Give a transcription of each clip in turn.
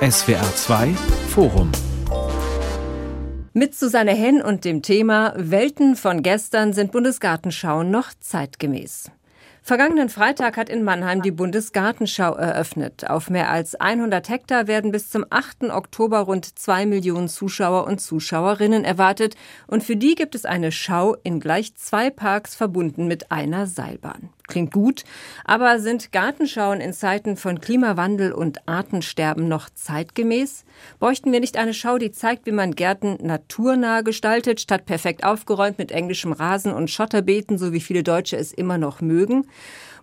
SWR 2 Forum mit Susanne Henn und dem Thema Welten von gestern sind Bundesgartenschauen noch zeitgemäß. Vergangenen Freitag hat in Mannheim die Bundesgartenschau eröffnet. Auf mehr als 100 Hektar werden bis zum 8. Oktober rund zwei Millionen Zuschauer und Zuschauerinnen erwartet. Und für die gibt es eine Schau in gleich zwei Parks verbunden mit einer Seilbahn. Klingt gut, aber sind Gartenschauen in Zeiten von Klimawandel und Artensterben noch zeitgemäß? Bräuchten wir nicht eine Schau, die zeigt, wie man Gärten naturnah gestaltet, statt perfekt aufgeräumt mit englischem Rasen und Schotterbeeten, so wie viele Deutsche es immer noch mögen?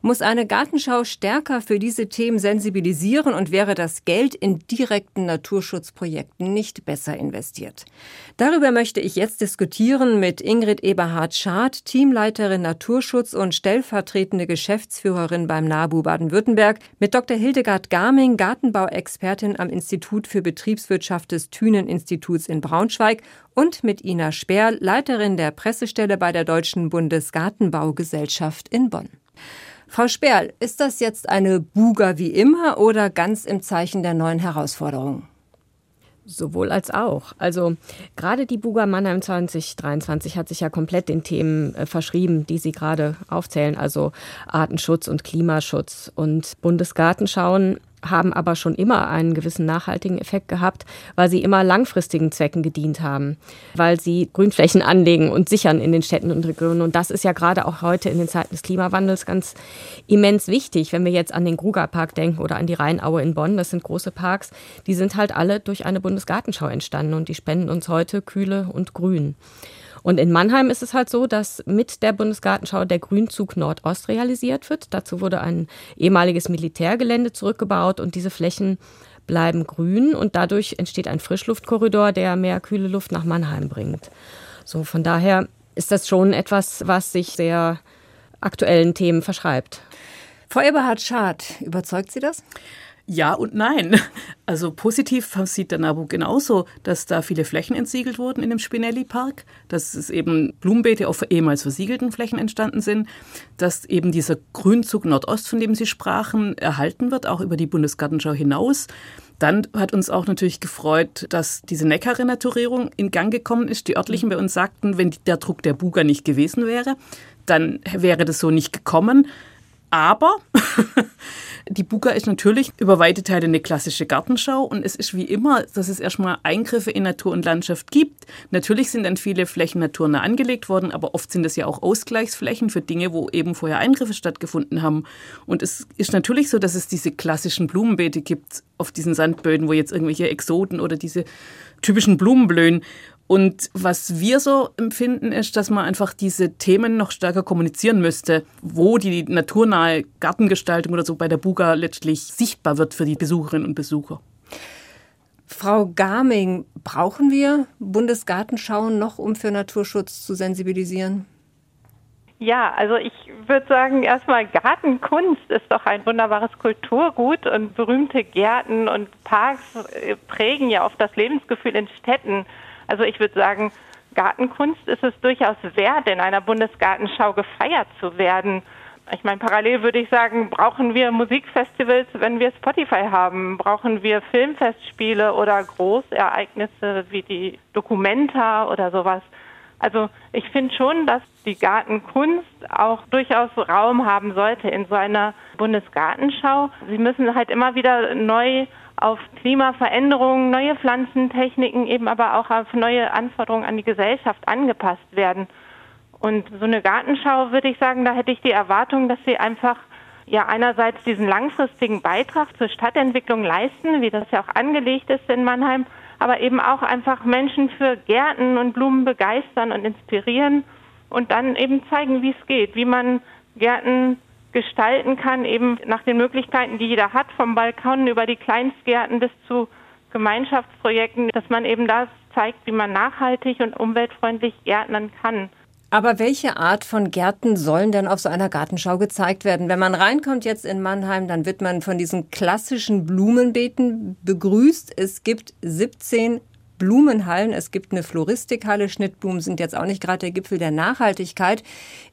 Muss eine Gartenschau stärker für diese Themen sensibilisieren und wäre das Geld in direkten Naturschutzprojekten nicht besser investiert. Darüber möchte ich jetzt diskutieren mit Ingrid Eberhard-Schad, Teamleiterin Naturschutz und stellvertretende Geschäftsführerin beim NABU Baden-Württemberg, mit Dr. Hildegard Garming, Gartenbauexpertin am Institut für Betriebswirtschaft des Thünen-Instituts in Braunschweig und mit Ina Speer, Leiterin der Pressestelle bei der Deutschen Bundesgartenbaugesellschaft in Bonn. Frau Sperl, ist das jetzt eine Buga wie immer oder ganz im Zeichen der neuen Herausforderungen? Sowohl als auch. Also gerade die Buga Mannheim 2023 hat sich ja komplett den Themen äh, verschrieben, die Sie gerade aufzählen, also Artenschutz und Klimaschutz. Und Bundesgartenschauen haben aber schon immer einen gewissen nachhaltigen Effekt gehabt, weil sie immer langfristigen Zwecken gedient haben, weil sie Grünflächen anlegen und sichern in den Städten und Regionen. Und das ist ja gerade auch heute in den Zeiten des Klimawandels ganz immens wichtig. Wenn wir jetzt an den Grugerpark denken oder an die Rheinaue in Bonn, das sind große Parks, die sind halt alle durch eine Bundesgartenschau entstanden und die spenden uns heute Kühle und Grün. Und in Mannheim ist es halt so, dass mit der Bundesgartenschau der Grünzug Nordost realisiert wird. Dazu wurde ein ehemaliges Militärgelände zurückgebaut und diese Flächen bleiben grün und dadurch entsteht ein Frischluftkorridor, der mehr kühle Luft nach Mannheim bringt. So, von daher ist das schon etwas, was sich sehr aktuellen Themen verschreibt. Frau Eberhard Schad, überzeugt Sie das? Ja und nein. Also positiv sieht der NABU genauso, dass da viele Flächen entsiegelt wurden in dem Spinelli-Park, dass es eben Blumenbeete auf ehemals versiegelten Flächen entstanden sind, dass eben dieser Grünzug Nordost, von dem Sie sprachen, erhalten wird, auch über die Bundesgartenschau hinaus. Dann hat uns auch natürlich gefreut, dass diese Neckar-Renaturierung in Gang gekommen ist. Die örtlichen bei uns sagten, wenn der Druck der Buga nicht gewesen wäre, dann wäre das so nicht gekommen. Aber Die Buga ist natürlich über weite Teile eine klassische Gartenschau und es ist wie immer, dass es erstmal Eingriffe in Natur und Landschaft gibt. Natürlich sind dann viele Flächen naturnah angelegt worden, aber oft sind es ja auch Ausgleichsflächen für Dinge, wo eben vorher Eingriffe stattgefunden haben. Und es ist natürlich so, dass es diese klassischen Blumenbeete gibt auf diesen Sandböden, wo jetzt irgendwelche Exoten oder diese typischen Blumen blühen. Und was wir so empfinden, ist, dass man einfach diese Themen noch stärker kommunizieren müsste, wo die naturnahe Gartengestaltung oder so bei der Buga letztlich sichtbar wird für die Besucherinnen und Besucher. Frau Garming, brauchen wir Bundesgartenschauen noch, um für Naturschutz zu sensibilisieren? Ja, also ich würde sagen, erstmal Gartenkunst ist doch ein wunderbares Kulturgut und berühmte Gärten und Parks äh, prägen ja oft das Lebensgefühl in Städten. Also ich würde sagen, Gartenkunst ist es durchaus wert, in einer Bundesgartenschau gefeiert zu werden. Ich meine, parallel würde ich sagen, brauchen wir Musikfestivals, wenn wir Spotify haben? Brauchen wir Filmfestspiele oder Großereignisse wie die Documenta oder sowas? Also ich finde schon, dass die Gartenkunst auch durchaus Raum haben sollte in so einer Bundesgartenschau. Sie müssen halt immer wieder neu auf Klimaveränderungen, neue Pflanzentechniken, eben aber auch auf neue Anforderungen an die Gesellschaft angepasst werden. Und so eine Gartenschau würde ich sagen, da hätte ich die Erwartung, dass sie einfach ja einerseits diesen langfristigen Beitrag zur Stadtentwicklung leisten, wie das ja auch angelegt ist in Mannheim, aber eben auch einfach Menschen für Gärten und Blumen begeistern und inspirieren und dann eben zeigen, wie es geht, wie man Gärten gestalten kann, eben nach den Möglichkeiten, die jeder hat, vom Balkon über die Kleinstgärten bis zu Gemeinschaftsprojekten, dass man eben das zeigt, wie man nachhaltig und umweltfreundlich gärtnern kann. Aber welche Art von Gärten sollen denn auf so einer Gartenschau gezeigt werden? Wenn man reinkommt jetzt in Mannheim, dann wird man von diesen klassischen Blumenbeeten begrüßt. Es gibt 17 Blumenhallen, es gibt eine Floristikhalle, Schnittblumen sind jetzt auch nicht gerade der Gipfel der Nachhaltigkeit.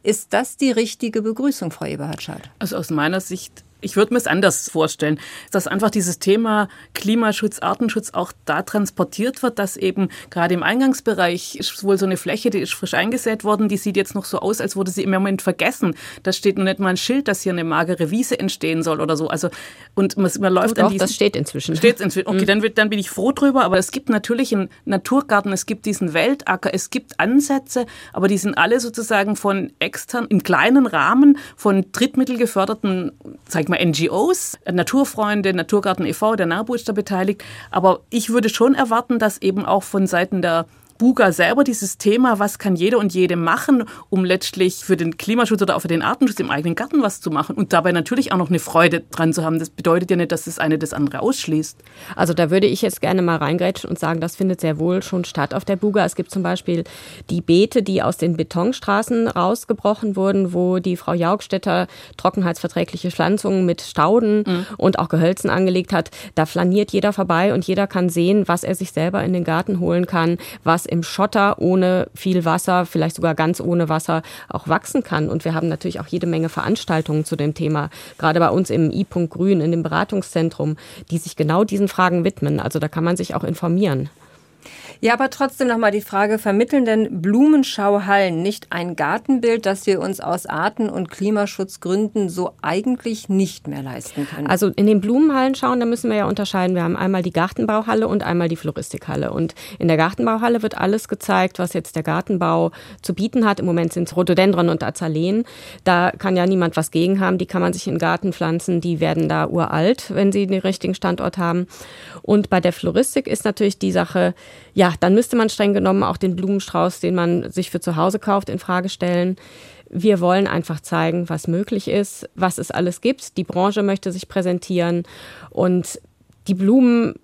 Ist das die richtige Begrüßung, Frau Eberhard-Schad? Also aus meiner Sicht Ich würde mir es anders vorstellen, dass einfach dieses Thema Klimaschutz, Artenschutz auch da transportiert wird, dass eben gerade im Eingangsbereich ist wohl so eine Fläche, die ist frisch eingesät worden, die sieht jetzt noch so aus, als wurde sie im Moment vergessen. Da steht noch nicht mal ein Schild, dass hier eine magere Wiese entstehen soll oder so. Also und man, man läuft oh, doch, das steht inzwischen. Steht inzwischen. Okay, mhm. dann, wird, dann bin ich froh drüber. Aber es gibt natürlich einen Naturgarten, es gibt diesen Weltacker, es gibt Ansätze, aber die sind alle sozusagen von extern im kleinen Rahmen von drittmittelgeförderten, sag ich mal, NGOs, Naturfreunde, Naturgarten e.V., der NABU ist da beteiligt. Aber ich würde schon erwarten, dass eben auch von Seiten der Buga selber dieses Thema, was kann jeder und jede machen, um letztlich für den Klimaschutz oder auch für den Artenschutz im eigenen Garten was zu machen und dabei natürlich auch noch eine Freude dran zu haben. Das bedeutet ja nicht, dass das eine das andere ausschließt. Also da würde ich jetzt gerne mal reingrätschen und sagen, das findet sehr wohl schon statt auf der Buga. Es gibt zum Beispiel die Beete, die aus den Betonstraßen rausgebrochen wurden, wo die Frau Jaugstätter trockenheitsverträgliche Pflanzungen mit Stauden mhm. und auch Gehölzen angelegt hat. Da flaniert jeder vorbei und jeder kann sehen, was er sich selber in den Garten holen kann, was im Schotter ohne viel Wasser, vielleicht sogar ganz ohne Wasser auch wachsen kann. Und wir haben natürlich auch jede Menge Veranstaltungen zu dem Thema, gerade bei uns im I-Punkt Grün, in dem Beratungszentrum, die sich genau diesen Fragen widmen. Also da kann man sich auch informieren. Ja, aber trotzdem nochmal die Frage, vermitteln denn Blumenschauhallen nicht ein Gartenbild, das wir uns aus Arten- und Klimaschutzgründen so eigentlich nicht mehr leisten können? Also in den Blumenhallen schauen, da müssen wir ja unterscheiden. Wir haben einmal die Gartenbauhalle und einmal die Floristikhalle. Und in der Gartenbauhalle wird alles gezeigt, was jetzt der Gartenbau zu bieten hat. Im Moment sind es Rhododendron und Azaleen. Da kann ja niemand was gegen haben. Die kann man sich in den Garten pflanzen. Die werden da uralt, wenn sie den richtigen Standort haben. Und bei der Floristik ist natürlich die Sache, ja, dann müsste man streng genommen auch den Blumenstrauß, den man sich für zu Hause kauft, in Frage stellen. Wir wollen einfach zeigen, was möglich ist, was es alles gibt. Die Branche möchte sich präsentieren und die Blumen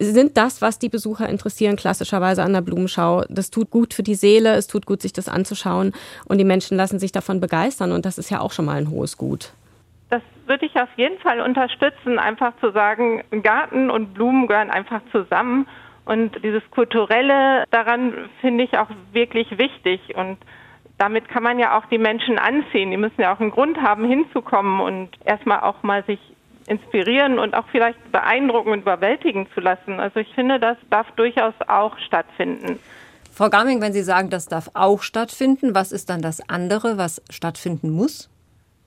sind das, was die Besucher interessieren, klassischerweise an der Blumenschau. Das tut gut für die Seele, es tut gut, sich das anzuschauen und die Menschen lassen sich davon begeistern und das ist ja auch schon mal ein hohes Gut. Das würde ich auf jeden Fall unterstützen, einfach zu sagen, Garten und Blumen gehören einfach zusammen und dieses Kulturelle daran finde ich auch wirklich wichtig. Und damit kann man ja auch die Menschen anziehen. Die müssen ja auch einen Grund haben, hinzukommen und erstmal auch mal sich inspirieren und auch vielleicht beeindrucken und überwältigen zu lassen. Also ich finde, das darf durchaus auch stattfinden. Frau Garming, wenn Sie sagen, das darf auch stattfinden, was ist dann das andere, was stattfinden muss?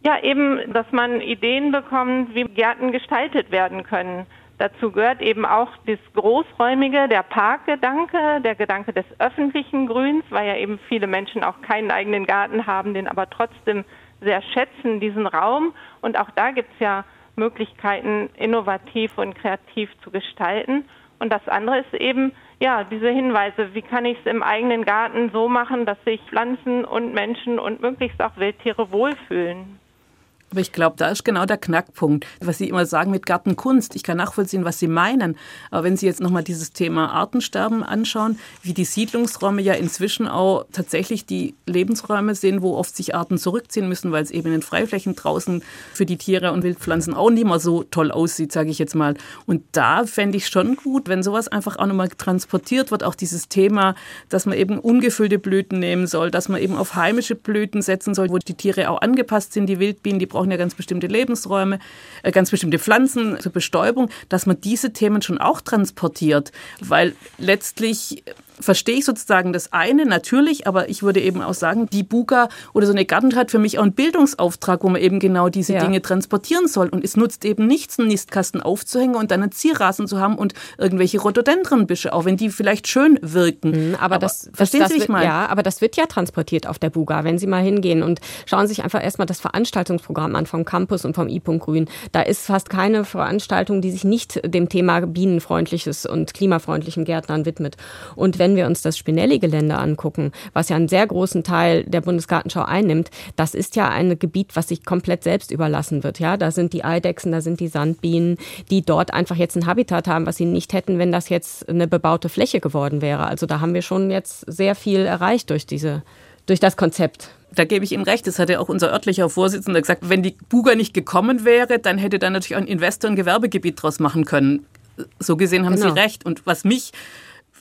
Ja, eben, dass man Ideen bekommt, wie Gärten gestaltet werden können. Dazu gehört eben auch das Großräumige, der Parkgedanke, der Gedanke des öffentlichen Grüns, weil ja eben viele Menschen auch keinen eigenen Garten haben, den aber trotzdem sehr schätzen, diesen Raum. Und auch da gibt es ja Möglichkeiten, innovativ und kreativ zu gestalten. Und das andere ist eben, ja, diese Hinweise, wie kann ich es im eigenen Garten so machen, dass sich Pflanzen und Menschen und möglichst auch Wildtiere wohlfühlen. Aber ich glaube, da ist genau der Knackpunkt, was Sie immer sagen mit Gartenkunst. Ich kann nachvollziehen, was Sie meinen. Aber wenn Sie jetzt nochmal dieses Thema Artensterben anschauen, wie die Siedlungsräume ja inzwischen auch tatsächlich die Lebensräume sind, wo oft sich Arten zurückziehen müssen, weil es eben in den Freiflächen draußen für die Tiere und Wildpflanzen auch nicht mehr so toll aussieht, sage ich jetzt mal. Und da fände ich schon gut, wenn sowas einfach auch nochmal transportiert wird, auch dieses Thema, dass man eben ungefüllte Blüten nehmen soll, dass man eben auf heimische Blüten setzen soll, wo die Tiere auch angepasst sind, die Wildbienen, die brauchen brauchen ja ganz bestimmte Lebensräume, äh, ganz bestimmte Pflanzen zur Bestäubung, dass man diese Themen schon auch transportiert, weil letztlich verstehe ich sozusagen das eine natürlich, aber ich würde eben auch sagen, die Buga oder so eine Garten hat für mich auch einen Bildungsauftrag, wo man eben genau diese ja. Dinge transportieren soll. Und es nutzt eben nichts, einen Nistkasten aufzuhängen und dann einen Zierrasen zu haben und irgendwelche Rhododendronbüsche, auch wenn die vielleicht schön wirken. Mhm, aber, aber, das, verstehen das, Sie mich mal? Ja, aber das wird ja transportiert auf der Buga, wenn Sie mal hingehen und schauen sich einfach erstmal das Veranstaltungsprogramm an vom Campus und vom I. Grün. Da ist fast keine Veranstaltung, die sich nicht dem Thema bienenfreundliches und klimafreundlichen Gärtnern widmet. Und wenn wir uns das Spinelli-Gelände angucken, was ja einen sehr großen Teil der Bundesgartenschau einnimmt, das ist ja ein Gebiet, was sich komplett selbst überlassen wird. Ja, da sind die Eidechsen, da sind die Sandbienen, die dort einfach jetzt ein Habitat haben, was sie nicht hätten, wenn das jetzt eine bebaute Fläche geworden wäre. Also da haben wir schon jetzt sehr viel erreicht durch diese, durch das Konzept da gebe ich Ihnen recht, das hatte auch unser örtlicher Vorsitzender gesagt, wenn die Buga nicht gekommen wäre, dann hätte da natürlich auch ein Investor ein Gewerbegebiet draus machen können. So gesehen haben genau. Sie recht. Und was mich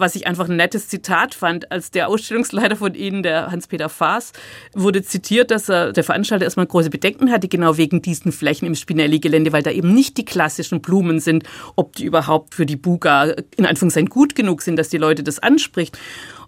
was ich einfach ein nettes Zitat fand, als der Ausstellungsleiter von Ihnen, der Hans-Peter Faas, wurde zitiert, dass er, der Veranstalter erstmal große Bedenken hatte, genau wegen diesen Flächen im Spinelli-Gelände, weil da eben nicht die klassischen Blumen sind, ob die überhaupt für die Buga in Anführungszeichen gut genug sind, dass die Leute das anspricht.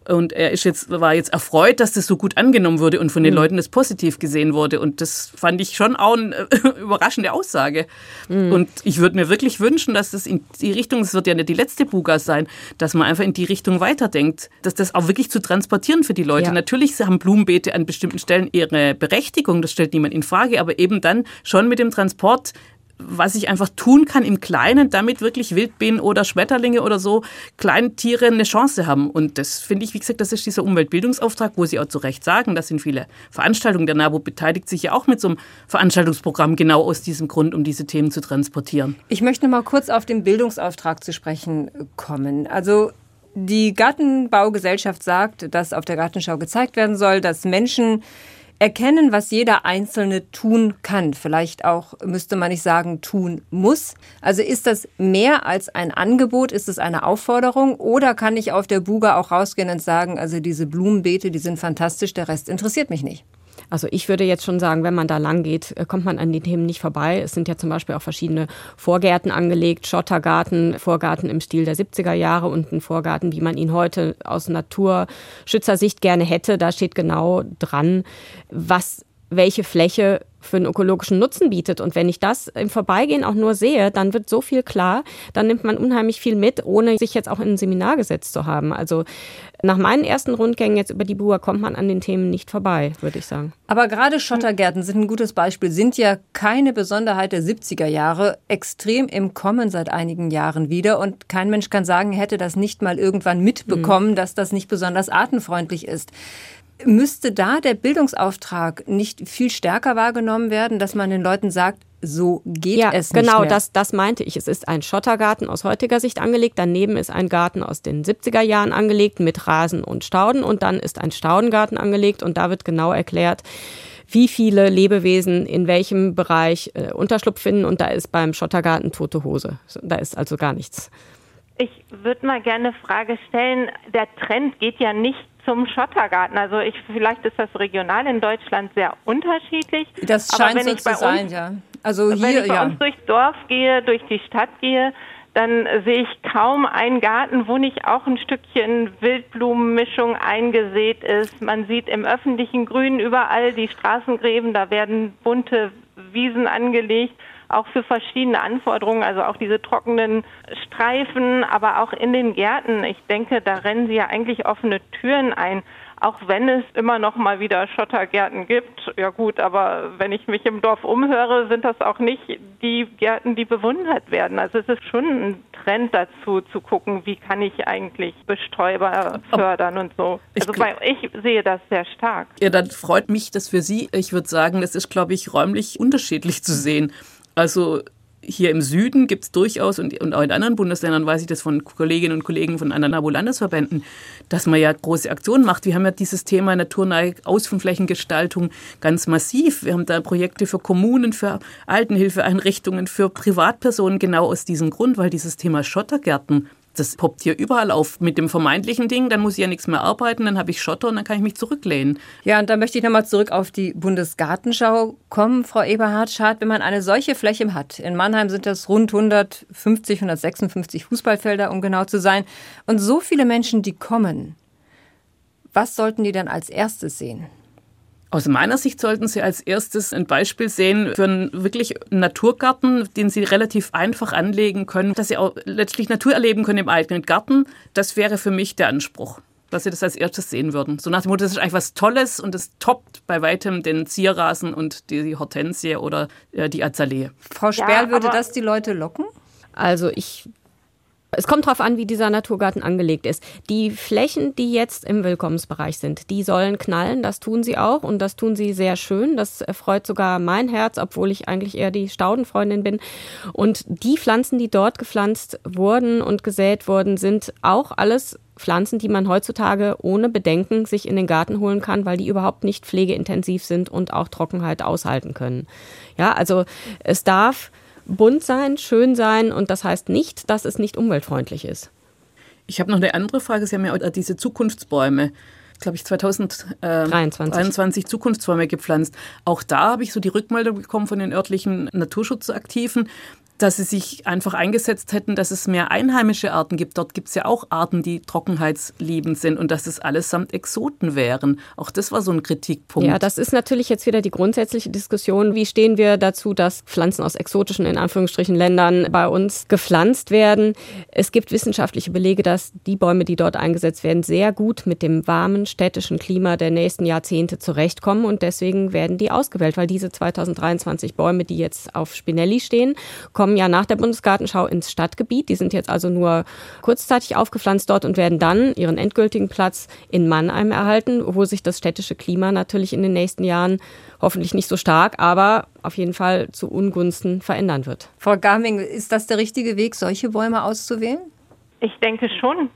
Und er ist jetzt, war jetzt erfreut, dass das so gut angenommen wurde und von den mhm. Leuten das positiv gesehen wurde. Und das fand ich schon auch eine überraschende Aussage. Mhm. Und ich würde mir wirklich wünschen, dass das in die Richtung, es wird ja nicht die letzte Buga sein, dass man einfach in die Richtung weiterdenkt, dass das auch wirklich zu transportieren für die Leute. Ja. Natürlich haben Blumenbeete an bestimmten Stellen ihre Berechtigung, das stellt niemand in Frage, aber eben dann schon mit dem Transport was ich einfach tun kann im Kleinen, damit wirklich Wildbienen oder Schmetterlinge oder so Kleintiere eine Chance haben. Und das finde ich, wie gesagt, das ist dieser Umweltbildungsauftrag, wo Sie auch zu Recht sagen, das sind viele Veranstaltungen. Der NABU beteiligt sich ja auch mit so einem Veranstaltungsprogramm genau aus diesem Grund, um diese Themen zu transportieren. Ich möchte mal kurz auf den Bildungsauftrag zu sprechen kommen. Also die Gartenbaugesellschaft sagt, dass auf der Gartenschau gezeigt werden soll, dass Menschen erkennen, was jeder Einzelne tun kann. Vielleicht auch, müsste man nicht sagen, tun muss. Also ist das mehr als ein Angebot? Ist es eine Aufforderung? Oder kann ich auf der Buga auch rausgehen und sagen, also diese Blumenbeete, die sind fantastisch, der Rest interessiert mich nicht? Also ich würde jetzt schon sagen, wenn man da lang geht, äh, kommt man an die Themen nicht vorbei. Es sind ja zum Beispiel auch verschiedene Vorgärten angelegt, Schottergarten, Vorgarten im Stil der 70er Jahre und ein Vorgarten, wie man ihn heute aus Naturschützersicht gerne hätte. Da steht genau dran, was welche Fläche für einen ökologischen Nutzen bietet. Und wenn ich das im Vorbeigehen auch nur sehe, dann wird so viel klar, dann nimmt man unheimlich viel mit, ohne sich jetzt auch in ein Seminar gesetzt zu haben. Also nach meinen ersten Rundgängen jetzt über die Buhr kommt man an den Themen nicht vorbei, würde ich sagen. Aber gerade Schottergärten sind ein gutes Beispiel, sind ja keine Besonderheit der 70er Jahre, extrem im Kommen seit einigen Jahren wieder. Und kein Mensch kann sagen, hätte das nicht mal irgendwann mitbekommen, mhm. dass das nicht besonders artenfreundlich ist. Müsste da der Bildungsauftrag nicht viel stärker wahrgenommen werden, dass man den Leuten sagt, so geht ja, es nicht genau, mehr. das, das meinte ich. Es ist ein Schottergarten aus heutiger Sicht angelegt. Daneben ist ein Garten aus den 70er Jahren angelegt mit Rasen und Stauden. Und dann ist ein Staudengarten angelegt. Und da wird genau erklärt, wie viele Lebewesen in welchem Bereich äh, Unterschlupf finden. Und da ist beim Schottergarten tote Hose. Da ist also gar nichts. Ich würde mal gerne eine Frage stellen. Der Trend geht ja nicht zum Schottergarten. Also ich, vielleicht ist das regional in Deutschland sehr unterschiedlich. Das scheint so zu sein, ja. Also hier, wenn ich bei ja. uns durchs Dorf gehe, durch die Stadt gehe, dann sehe ich kaum einen Garten, wo nicht auch ein Stückchen Wildblumenmischung eingesät ist. Man sieht im öffentlichen Grün überall die Straßengräben, da werden bunte Wiesen angelegt auch für verschiedene Anforderungen, also auch diese trockenen Streifen, aber auch in den Gärten. Ich denke, da rennen sie ja eigentlich offene Türen ein. Auch wenn es immer noch mal wieder Schottergärten gibt, ja gut, aber wenn ich mich im Dorf umhöre, sind das auch nicht die Gärten, die bewundert werden. Also es ist schon ein Trend dazu, zu gucken, wie kann ich eigentlich Bestäuber fördern und so. Also ich, bei, ich sehe das sehr stark. Ja, dann freut mich das für Sie. Ich würde sagen, das ist, glaube ich, räumlich unterschiedlich zu sehen. Also hier im Süden gibt es durchaus und, und, auch in anderen Bundesländern weiß ich das von Kolleginnen und Kollegen von anderen NABU-Landesverbänden, dass man ja große Aktionen macht. Wir haben ja dieses Thema naturnahe Außenflächengestaltung ganz massiv. Wir haben da Projekte für Kommunen, für Altenhilfeeinrichtungen, für Privatpersonen genau aus diesem Grund, weil dieses Thema Schottergärten das poppt hier überall auf. Mit dem vermeintlichen Ding, dann muss ich ja nichts mehr arbeiten, dann habe ich Schotter und dann kann ich mich zurücklehnen. Ja, und da möchte ich nochmal zurück auf die Bundesgartenschau kommen, Frau Eberhard Schad. Wenn man eine solche Fläche hat, in Mannheim sind das rund 150, 156 Fußballfelder, um genau zu sein, und so viele Menschen, die kommen, was sollten die dann als erstes sehen? Aus meiner Sicht sollten Sie als erstes ein Beispiel sehen für einen wirklich Naturgarten, den Sie relativ einfach anlegen können, dass Sie auch letztlich Natur erleben können im eigenen Garten. Das wäre für mich der Anspruch dass Sie das als erstes sehen würden. So nach dem Motto, das ist eigentlich was Tolles und es toppt bei weitem den Zierrasen und die Hortensie oder äh, die Azalee. Frau Sperl, ja, würde das die Leute locken? Also ich es kommt darauf an, wie dieser Naturgarten angelegt ist. Die Flächen, die jetzt im Willkommensbereich sind, die sollen knallen. Das tun sie auch und das tun sie sehr schön. Das freut sogar mein Herz, obwohl ich eigentlich eher die Staudenfreundin bin. Und die Pflanzen, die dort gepflanzt wurden und gesät wurden, sind auch alles Pflanzen, die man heutzutage ohne Bedenken sich in den Garten holen kann, weil die überhaupt nicht pflegeintensiv sind und auch Trockenheit aushalten können. Ja, also es darf bunt sein, schön sein und das heißt nicht, dass es nicht umweltfreundlich ist. Ich habe noch eine andere Frage. Sie haben ja diese Zukunftsbäume glaube ich, 2023 Zukunftsbäume gepflanzt. Auch da habe ich so die Rückmeldung bekommen von den örtlichen Naturschutzaktiven, dass sie sich einfach eingesetzt hätten, dass es mehr einheimische Arten gibt. Dort gibt es ja auch Arten, die trockenheitsliebend sind und dass es allesamt Exoten wären. Auch das war so ein Kritikpunkt. Ja, das ist natürlich jetzt wieder die grundsätzliche Diskussion. Wie stehen wir dazu, dass Pflanzen aus exotischen, in Anführungsstrichen, Ländern bei uns gepflanzt werden? Es gibt wissenschaftliche Belege, dass die Bäume, die dort eingesetzt werden, sehr gut mit dem warmen städtischen Klima der nächsten Jahrzehnte zurechtkommen und deswegen werden die ausgewählt, weil diese 2023 Bäume, die jetzt auf Spinelli stehen, kommen kommen ja nach der Bundesgartenschau ins Stadtgebiet. Die sind jetzt also nur kurzzeitig aufgepflanzt dort und werden dann ihren endgültigen Platz in Mannheim erhalten, wo sich das städtische Klima natürlich in den nächsten Jahren hoffentlich nicht so stark, aber auf jeden Fall zu Ungunsten verändern wird. Frau Garming, ist das der richtige Weg, solche Bäume auszuwählen? Ich denke schon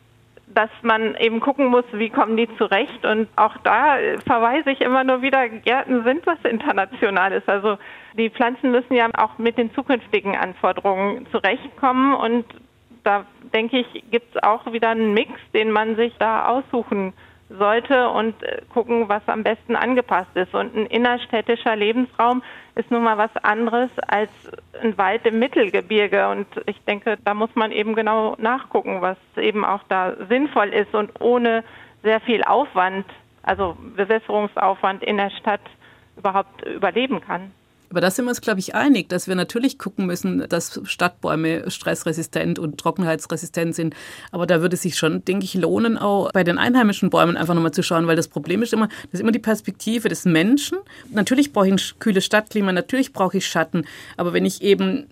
dass man eben gucken muss, wie kommen die zurecht. Und auch da verweise ich immer nur wieder, Gärten sind was Internationales. Also die Pflanzen müssen ja auch mit den zukünftigen Anforderungen zurechtkommen. Und da denke ich, gibt es auch wieder einen Mix, den man sich da aussuchen sollte und äh, gucken, was am besten angepasst ist. Und ein innerstädtischer Lebensraum ist nun mal was anderes als ein Wald im Mittelgebirge. Und ich denke, da muss man eben genau nachgucken, was eben auch da sinnvoll ist und ohne sehr viel Aufwand, also Bewässerungsaufwand in der Stadt überhaupt überleben kann. Aber da sind wir uns, glaube ich, einig, dass wir natürlich gucken müssen, dass Stadtbäume stressresistent und trockenheitsresistent sind. Aber da würde es sich schon, denke ich, lohnen, auch bei den einheimischen Bäumen einfach nochmal zu schauen, weil das Problem ist immer, das ist immer die Perspektive des Menschen. Natürlich brauche ich ein kühles Stadtklima, natürlich brauche ich Schatten. Aber wenn ich eben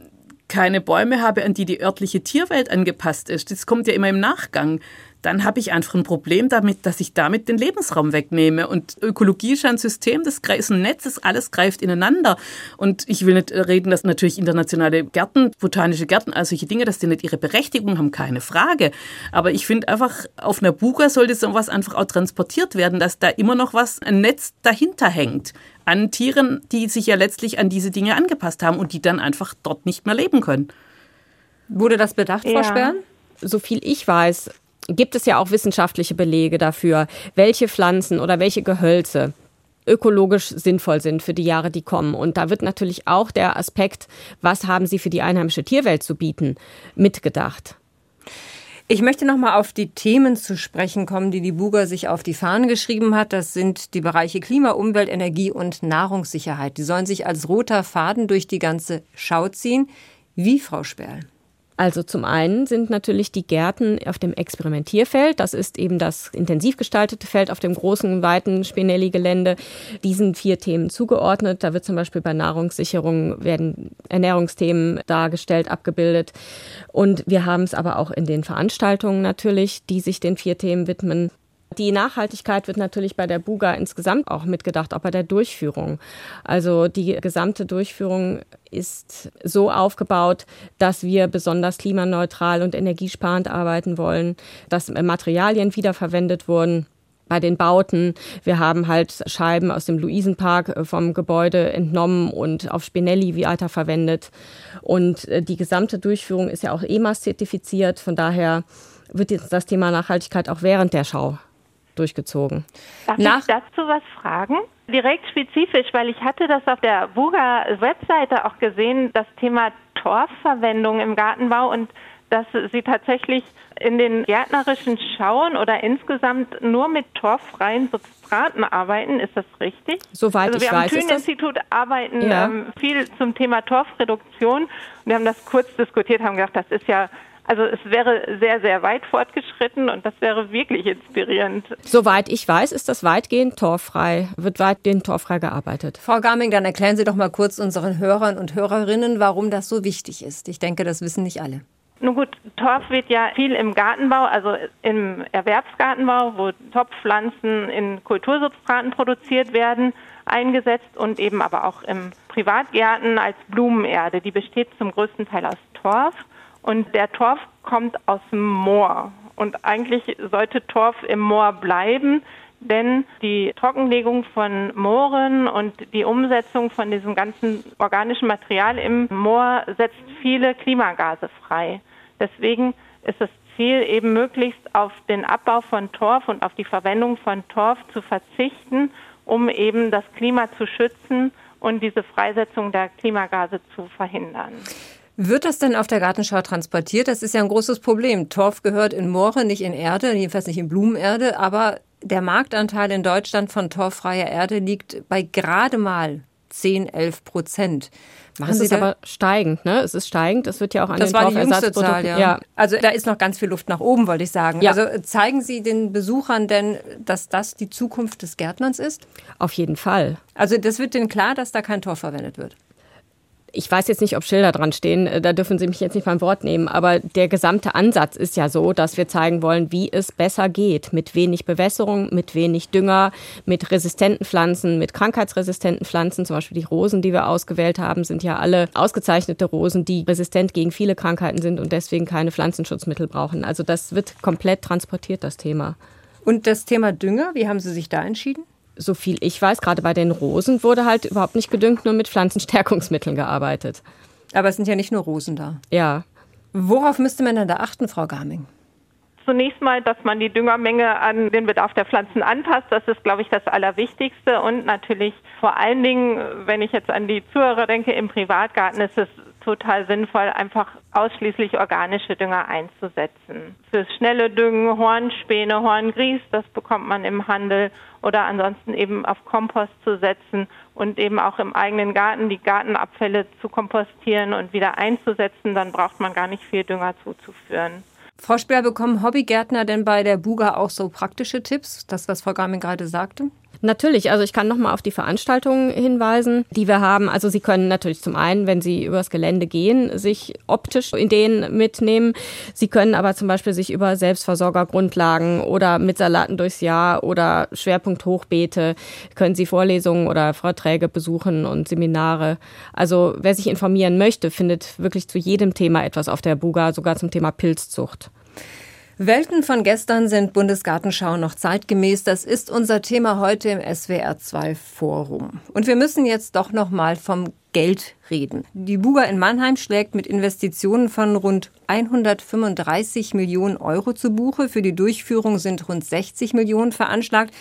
keine Bäume habe, an die die örtliche Tierwelt angepasst ist, das kommt ja immer im Nachgang dann habe ich einfach ein Problem damit, dass ich damit den Lebensraum wegnehme. Und Ökologie ist ein System, das ist ein Netz, das alles greift ineinander. Und ich will nicht reden, dass natürlich internationale Gärten, botanische Gärten, all solche Dinge, dass die nicht ihre Berechtigung haben, keine Frage. Aber ich finde einfach, auf einer Buga sollte sowas einfach auch transportiert werden, dass da immer noch was, ein Netz dahinter hängt an Tieren, die sich ja letztlich an diese Dinge angepasst haben und die dann einfach dort nicht mehr leben können. Wurde das bedacht, Frau ja. Sperren? So viel ich weiß, gibt es ja auch wissenschaftliche Belege dafür, welche Pflanzen oder welche Gehölze ökologisch sinnvoll sind für die Jahre, die kommen. Und da wird natürlich auch der Aspekt, was haben Sie für die einheimische Tierwelt zu bieten, mitgedacht. Ich möchte noch mal auf die Themen zu sprechen kommen, die die Buga sich auf die Fahnen geschrieben hat. Das sind die Bereiche Klima, Umwelt, Energie und Nahrungssicherheit. Die sollen sich als roter Faden durch die ganze Schau ziehen. Wie, Frau Sperl? Also zum einen sind natürlich die Gärten auf dem Experimentierfeld. Das ist eben das intensiv gestaltete Feld auf dem großen, weiten Spinelli-Gelände. Diesen vier Themen zugeordnet. Da wird zum Beispiel bei Nahrungssicherung werden Ernährungsthemen dargestellt, abgebildet. Und wir haben es aber auch in den Veranstaltungen natürlich, die sich den vier Themen widmen. Die Nachhaltigkeit wird natürlich bei der Buga insgesamt auch mitgedacht, auch bei der Durchführung. Also die gesamte Durchführung ist so aufgebaut, dass wir besonders klimaneutral und energiesparend arbeiten wollen, dass Materialien wiederverwendet wurden bei den Bauten. Wir haben halt Scheiben aus dem Luisenpark vom Gebäude entnommen und auf Spinelli weiterverwendet. Und äh, die gesamte Durchführung ist ja auch EMAS zertifiziert. Von daher wird jetzt das Thema Nachhaltigkeit auch während der Schau durchgezogen. Darf Nach ich dazu was fragen? Direkt spezifisch, weil ich hatte das auf der Buga-Webseite auch gesehen, das Thema Torfverwendung im Gartenbau und dass sie tatsächlich in den gärtnerischen Schauen oder insgesamt nur mit torffreien Substraten arbeiten. Ist das richtig? Soweit also wir ich am weiß. Thünen-Institut arbeiten ja. ähm, viel zum Thema Torfreduktion. Wir haben das kurz diskutiert, haben gedacht, das ist ja also es wäre sehr, sehr weit fortgeschritten und das wäre wirklich inspirierend. Soweit ich weiß, ist das weitgehend torfrei, wird weitgehend torfrei gearbeitet. Frau Garming, dann erklären Sie doch mal kurz unseren Hörern und Hörerinnen, warum das so wichtig ist. Ich denke, das wissen nicht alle. Nun gut, Torf wird ja viel im Gartenbau, also im Erwerbsgartenbau, wo Topfpflanzen in Kultursubstraten produziert werden, eingesetzt und eben aber auch im Privatgärten als Blumenerde. Die besteht zum größten Teil aus Torf. Und der Torf kommt aus dem Moor. Und eigentlich sollte Torf im Moor bleiben, denn die Trockenlegung von Mooren und die Umsetzung von diesem ganzen organischen Material im Moor setzt viele Klimagase frei. Deswegen ist das Ziel, eben möglichst auf den Abbau von Torf und auf die Verwendung von Torf zu verzichten, um eben das Klima zu schützen und diese Freisetzung der Klimagase zu verhindern. Wird das denn auf der Gartenschau transportiert? Das ist ja ein großes Problem. Torf gehört in Moore, nicht in Erde, jedenfalls nicht in Blumenerde, aber der Marktanteil in Deutschland von torffreier Erde liegt bei gerade mal 10, 11 Prozent. Machen das Sie ist da? aber steigend, ne? Es ist steigend. Es wird ja auch an das den war die jüngste Zahl, ja. ja. Also da ist noch ganz viel Luft nach oben, wollte ich sagen. Ja. Also zeigen Sie den Besuchern denn, dass das die Zukunft des Gärtnerns ist? Auf jeden Fall. Also das wird denen klar, dass da kein Torf verwendet wird ich weiß jetzt nicht, ob Schilder dran stehen, äh, da dürfen Sie mich jetzt nicht beim Wort nehmen, aber der gesamte Ansatz ist ja so, dass wir zeigen wollen, wie es besser geht. Mit wenig Bewässerung, mit wenig Dünger, mit resistenten Pflanzen, mit krankheitsresistenten Pflanzen. Zum Beispiel die Rosen, die wir ausgewählt haben, sind ja alle ausgezeichnete Rosen, die resistent gegen viele Krankheiten sind und deswegen keine Pflanzenschutzmittel brauchen. Also das wird komplett transportiert, das Thema. Und das Thema Dünger, wie haben Sie sich da entschieden? So viel ich weiß, gerade bei den Rosen wurde halt überhaupt nicht gedüngt, nur mit Pflanzenstärkungsmitteln gearbeitet. Aber es sind ja nicht nur Rosen da. Ja. Worauf müsste man denn da achten, Frau Garming? Zunächst mal, dass man die Düngermenge an den Bedarf der Pflanzen anpasst. Das ist, glaube ich, das Allerwichtigste. Und natürlich vor allen Dingen, wenn ich jetzt an die Zuhörer denke, im Privatgarten ist es total sinnvoll, einfach ausschließlich organische Dünger einzusetzen. Fürs schnelle Düngen Hornspäne, Horngrieß, das bekommt man im Handel oder ansonsten eben auf Kompost zu setzen und eben auch im eigenen Garten die Gartenabfälle zu kompostieren und wieder einzusetzen, dann braucht man gar nicht viel Dünger zuzuführen. Frau Speer, bekommen Hobbygärtner denn bei der Buga auch so praktische Tipps? Das, was Frau Garmin gerade sagte? Natürlich, also ich kann nochmal auf die Veranstaltungen hinweisen, die wir haben. Also Sie können natürlich zum einen, wenn Sie übers Gelände gehen, sich optisch Ideen mitnehmen. Sie können aber zum Beispiel sich über Selbstversorgergrundlagen oder mit Salaten durchs Jahr oder Schwerpunkt Hochbeete, können Sie Vorlesungen oder Vorträge besuchen und Seminare. Also wer sich informieren möchte, findet wirklich zu jedem Thema etwas auf der Buga, sogar zum Thema Pilzzucht. Welten von gestern sind Bundesgartenschau noch zeitgemäß. Das ist unser Thema heute im SWR 2 Forum. Und wir müssen jetzt doch noch mal vom Geld reden. Die Buga in Mannheim schlägt mit Investitionen von rund 135 Millionen Euro zu Buche. Für die Durchführung sind rund 60 Millionen veranschlagt.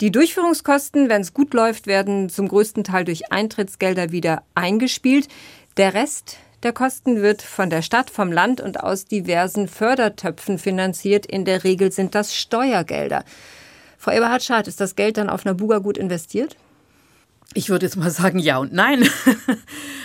Die Durchführungskosten, wenn es gut läuft, werden zum größten Teil durch Eintrittsgelder wieder eingespielt. Der Rest der Kosten wird von der Stadt, vom Land und aus diversen Fördertöpfen finanziert. In der Regel sind das Steuergelder. Frau Eberhard-Schad, ist das Geld dann auf Nabuga gut investiert? Ich würde jetzt mal sagen, ja und nein.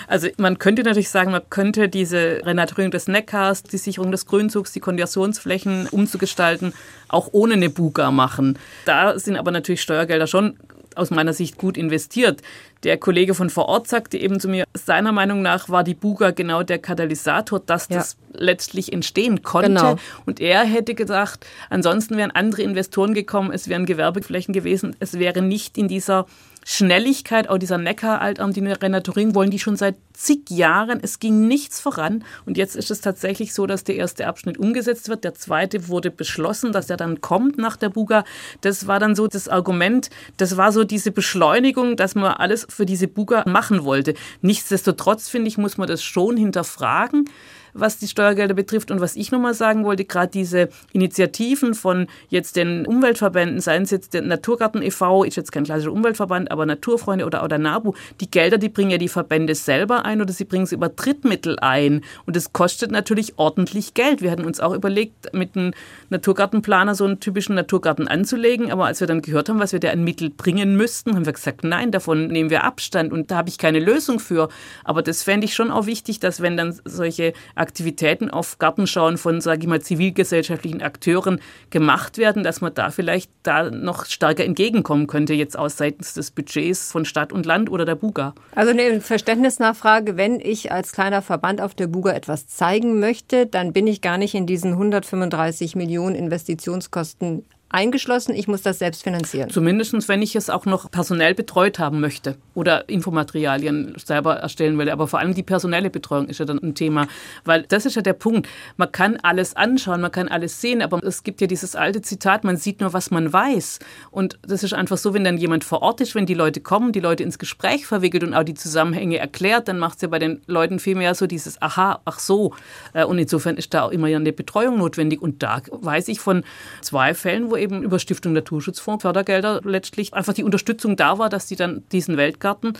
Also man könnte natürlich sagen, man könnte diese Renaturierung des Neckars, die Sicherung des Grünzugs, die Konversionsflächen umzugestalten, auch ohne eine Buga machen. Da sind aber natürlich Steuergelder schon aus meiner Sicht gut investiert. Der Kollege von vor Ort sagte eben zu mir, seiner Meinung nach war die Buga genau der Katalysator, dass ja. das letztlich entstehen konnte. Genau. Und er hätte gesagt, ansonsten wären andere Investoren gekommen, es wären Gewerbeflächen gewesen, es wäre nicht in dieser Schnelligkeit, auch dieser Neckar-Altarm, die Renaturierung wollen die schon seit zig Jahren. Es ging nichts voran. Und jetzt ist es tatsächlich so, dass der erste Abschnitt umgesetzt wird. Der zweite wurde beschlossen, dass er dann kommt nach der Buga. Das war dann so das Argument, das war so diese Beschleunigung, dass man alles für diese Buga machen wollte. Nichtsdestotrotz, finde ich, muss man das schon hinterfragen was die Steuergelder betrifft. Und was ich nochmal sagen wollte, gerade diese Initiativen von jetzt den Umweltverbänden, seien es jetzt der Naturgarten e.V., ist jetzt kein klassischer Umweltverband, aber Naturfreunde oder, oder NABU, die Gelder, die bringen ja die Verbände selber ein oder sie bringen sie über Drittmittel ein. Und das kostet natürlich ordentlich Geld. Wir hatten uns auch überlegt, mit einem Naturgartenplaner so einen typischen Naturgarten anzulegen, aber als wir dann gehört haben, was wir da an Mittel bringen müssten, haben wir gesagt, nein, davon nehmen wir Abstand und da habe ich keine Lösung für. Aber das fände ich schon auch wichtig, dass wenn dann solche Aktivitäten auf Gartenschauen von, sage ich mal, zivilgesellschaftlichen Akteuren gemacht werden, dass man da vielleicht da noch stärker entgegenkommen könnte, jetzt aus seitens des Budgets von Stadt und Land oder der Buga. Also eine Verständnisnachfrage, wenn ich als kleiner Verband auf der Buga etwas zeigen möchte, dann bin ich gar nicht in diesen 135 Millionen Investitionskosten eingeschlossen, ich muss das selbst finanzieren. Zumindest, wenn ich es auch noch personell betreut haben möchte oder Infomaterialien selber erstellen will. Aber vor allem die personelle Betreuung ist ja dann ein Thema, weil das ist ja der Punkt. Man kann alles anschauen, man kann alles sehen, aber es gibt ja dieses alte Zitat, man sieht nur, was man weiß. Und das ist einfach so, wenn dann jemand vor Ort ist, wenn die Leute kommen, die Leute ins Gespräch verwickelt und auch die Zusammenhänge erklärt, dann macht es ja bei den Leuten vielmehr so dieses Aha, ach so. Äh, und insofern ist da auch immer ja eine Betreuung notwendig. Und da weiß ich von zwei Fällen, wo eben über Stiftung Naturschutzfonds Fördergelder letztlich einfach die Unterstützung da war, dass sie dann diesen Weltgarten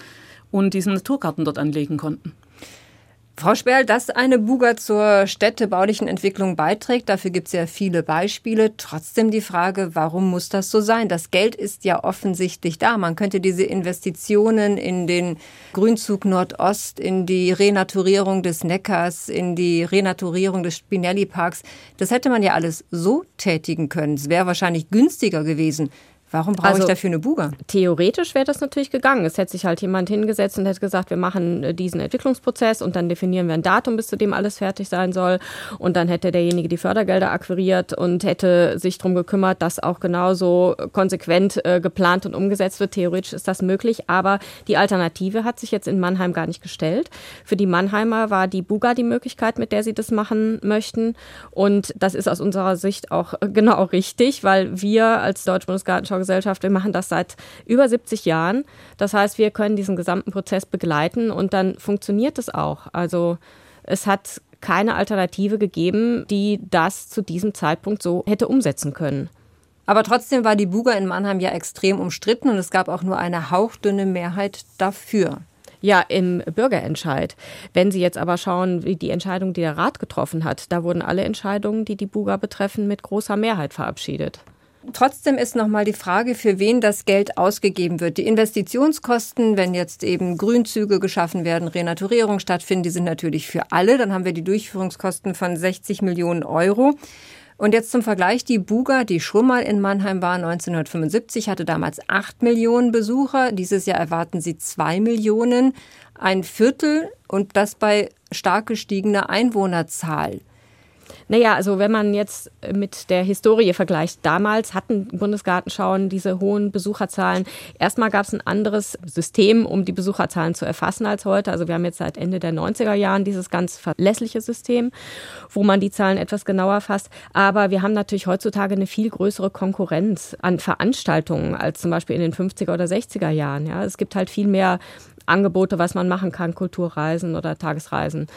und diesen Naturgarten dort anlegen konnten. Frau Sperl, dass eine Buga zur städtebaulichen Entwicklung beiträgt, dafür gibt es ja viele Beispiele. Trotzdem die Frage, warum muss das so sein? Das Geld ist ja offensichtlich da. Man könnte diese Investitionen in den Grünzug Nordost, in die Renaturierung des Neckars, in die Renaturierung des Spinelli-Parks, das hätte man ja alles so tätigen können. Es wäre wahrscheinlich günstiger gewesen. Warum brauche also, ich dafür eine Buga? Theoretisch wäre das natürlich gegangen. Es hätte sich halt jemand hingesetzt und hätte gesagt, wir machen äh, diesen Entwicklungsprozess und dann definieren wir ein Datum, bis zu dem alles fertig sein soll. Und dann hätte derjenige die Fördergelder akquiriert und hätte sich darum gekümmert, dass auch genauso konsequent äh, geplant und umgesetzt wird. Theoretisch ist das möglich, aber die Alternative hat sich jetzt in Mannheim gar nicht gestellt. Für die Mannheimer war die Buga die Möglichkeit, mit der sie das machen möchten. Und das ist aus unserer Sicht auch äh, genau richtig, weil wir als Deutsche Bundesgartenschau Gesellschaft. Wir machen das seit über 70 Jahren. Das heißt, wir können diesen gesamten Prozess begleiten und dann funktioniert es auch. Also es hat keine Alternative gegeben, die das zu diesem Zeitpunkt so hätte umsetzen können. Aber trotzdem war die Buga in Mannheim ja extrem umstritten und es gab auch nur eine hauchdünne Mehrheit dafür. Ja, im Bürgerentscheid. Wenn Sie jetzt aber schauen, wie die Entscheidung, die der Rat getroffen hat, da wurden alle Entscheidungen, die die Buga betreffen, mit großer Mehrheit verabschiedet. Trotzdem ist nochmal die Frage, für wen das Geld ausgegeben wird. Die Investitionskosten, wenn jetzt eben Grünzüge geschaffen werden, Renaturierung stattfinden, die sind natürlich für alle. Dann haben wir die Durchführungskosten von 60 Millionen Euro. Und jetzt zum Vergleich, die Buga, die schon mal in Mannheim war, 1975, hatte damals 8 Millionen Besucher. Dieses Jahr erwarten sie 2 Millionen, ein Viertel und das bei stark gestiegener Einwohnerzahl. Naja, also wenn man jetzt mit der Historie vergleicht, damals hatten Bundesgartenschauen diese hohen Besucherzahlen. Erstmal gab es ein anderes System, um die Besucherzahlen zu erfassen als heute. Also wir haben jetzt seit Ende der 90er Jahren dieses ganz verlässliche System, wo man die Zahlen etwas genauer fasst. Aber wir haben natürlich heutzutage eine viel größere Konkurrenz an Veranstaltungen als zum Beispiel in den 50er oder 60er Jahren. Ja, es gibt halt viel mehr Angebote, was man machen kann, Kulturreisen oder Tagesreisen.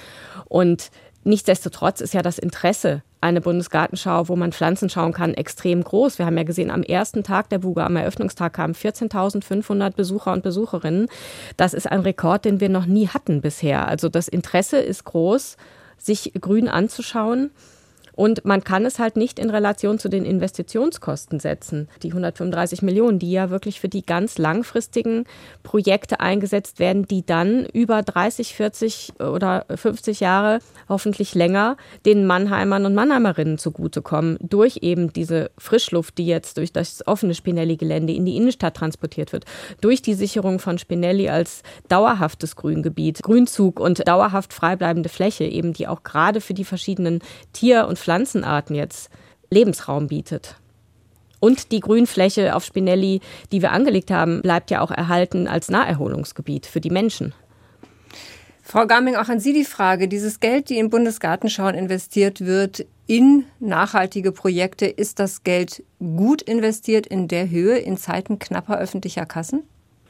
Und Nichtsdestotrotz ist ja das Interesse eine Bundesgartenschau, wo man Pflanzen schauen kann, extrem groß. Wir haben ja gesehen, am ersten Tag der Buga, am Eröffnungstag kamen 14.500 Besucher und Besucherinnen. Das ist ein Rekord, den wir noch nie hatten bisher. Also das Interesse ist groß, sich grün anzuschauen. Und man kann es halt nicht in Relation zu den Investitionskosten setzen. Die 135 Millionen, die ja wirklich für die ganz langfristigen Projekte eingesetzt werden, die dann über 30, 40 oder 50 Jahre, hoffentlich länger, den Mannheimern und Mannheimerinnen zugutekommen, durch eben diese Frischluft, die jetzt durch das offene Spinelli-Gelände in die Innenstadt transportiert wird, durch die Sicherung von Spinelli als dauerhaftes Grüngebiet, Grünzug und dauerhaft freibleibende Fläche, eben die auch gerade für die verschiedenen Tier- und Pflanzenarten jetzt Lebensraum bietet. Und die Grünfläche auf Spinelli, die wir angelegt haben, bleibt ja auch erhalten als Naherholungsgebiet für die Menschen. Frau Gaming, auch an Sie die Frage, dieses Geld, die in Bundesgartenschauen investiert wird, in nachhaltige Projekte, ist das Geld gut investiert in der Höhe in Zeiten knapper öffentlicher Kassen?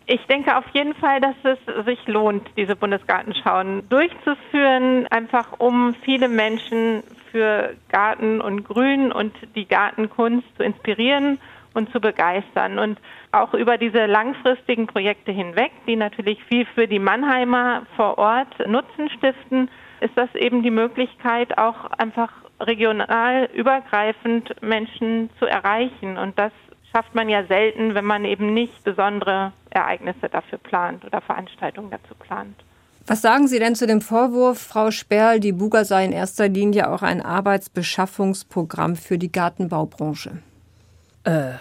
Ich denke auf jeden Fall, dass es sich lohnt, diese Bundesgartenschauen durchzuführen, einfach um viele Menschen für Garten und Grün und die Gartenkunst zu inspirieren und zu begeistern. Und auch über diese langfristigen Projekte hinweg, die natürlich viel für die Mannheimer vor Ort Nutzen stiften, ist das eben die Möglichkeit, auch einfach regional übergreifend Menschen zu erreichen. Und das schafft man ja selten, wenn man eben nicht besondere Ereignisse dafür plant oder Veranstaltungen dazu plant. Was sagen Sie denn zu dem Vorwurf, Frau Sperl, die Buga sei in erster Linie auch ein Arbeitsbeschaffungsprogramm für die Gartenbaubranche? Äh,